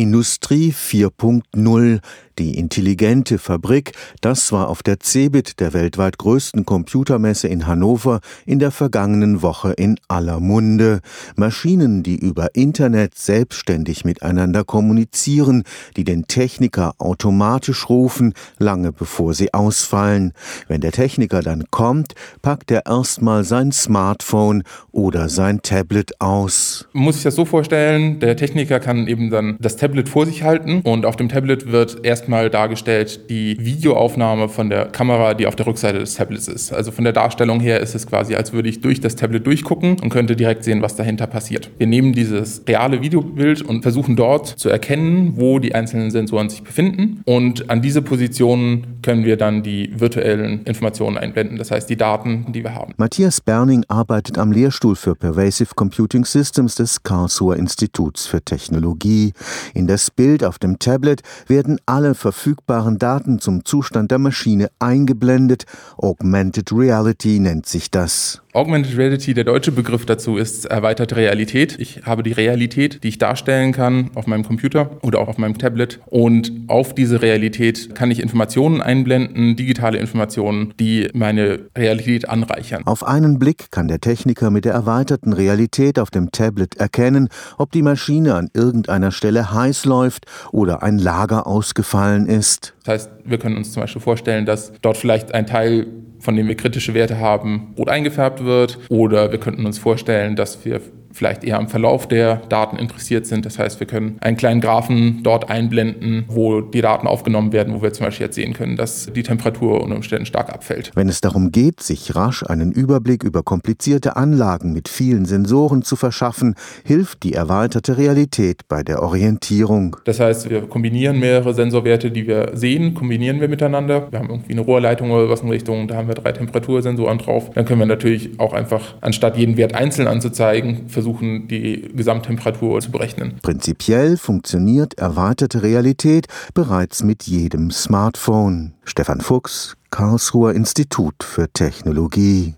Industrie 4.0, die intelligente Fabrik, das war auf der CeBIT, der weltweit größten Computermesse in Hannover, in der vergangenen Woche in aller Munde. Maschinen, die über Internet selbstständig miteinander kommunizieren, die den Techniker automatisch rufen, lange bevor sie ausfallen. Wenn der Techniker dann kommt, packt er erstmal sein Smartphone oder sein Tablet aus. Muss sich das so vorstellen, der Techniker kann eben dann das Tablet vor sich halten und auf dem Tablet wird erstmal dargestellt die Videoaufnahme von der Kamera, die auf der Rückseite des Tablets ist. Also von der Darstellung her ist es quasi, als würde ich durch das Tablet durchgucken und könnte direkt sehen, was dahinter passiert. Wir nehmen dieses reale Videobild und versuchen dort zu erkennen, wo die einzelnen Sensoren sich befinden und an diese Positionen können wir dann die virtuellen Informationen einblenden, das heißt die Daten, die wir haben. Matthias Berning arbeitet am Lehrstuhl für Pervasive Computing Systems des Karlsruher Instituts für Technologie. In das Bild auf dem Tablet werden alle verfügbaren Daten zum Zustand der Maschine eingeblendet. Augmented Reality nennt sich das. Augmented Reality, der deutsche Begriff dazu ist erweiterte Realität. Ich habe die Realität, die ich darstellen kann auf meinem Computer oder auch auf meinem Tablet. Und auf diese Realität kann ich Informationen einblenden, digitale Informationen, die meine Realität anreichern. Auf einen Blick kann der Techniker mit der erweiterten Realität auf dem Tablet erkennen, ob die Maschine an irgendeiner Stelle heiß läuft oder ein Lager ausgefallen ist. Das heißt, wir können uns zum Beispiel vorstellen, dass dort vielleicht ein Teil von dem wir kritische Werte haben, rot eingefärbt wird. Oder wir könnten uns vorstellen, dass wir vielleicht eher am Verlauf der Daten interessiert sind. Das heißt, wir können einen kleinen Graphen dort einblenden, wo die Daten aufgenommen werden, wo wir zum Beispiel jetzt sehen können, dass die Temperatur unter Umständen stark abfällt. Wenn es darum geht, sich rasch einen Überblick über komplizierte Anlagen mit vielen Sensoren zu verschaffen, hilft die erweiterte Realität bei der Orientierung. Das heißt, wir kombinieren mehrere Sensorwerte, die wir sehen, kombinieren wir miteinander. Wir haben irgendwie eine Rohrleitung oder was in Richtung, da haben wir drei Temperatursensoren drauf. Dann können wir natürlich auch einfach, anstatt jeden Wert einzeln anzuzeigen, versuchen, die Gesamttemperatur zu berechnen. Prinzipiell funktioniert erweiterte Realität bereits mit jedem Smartphone. Stefan Fuchs, Karlsruher Institut für Technologie.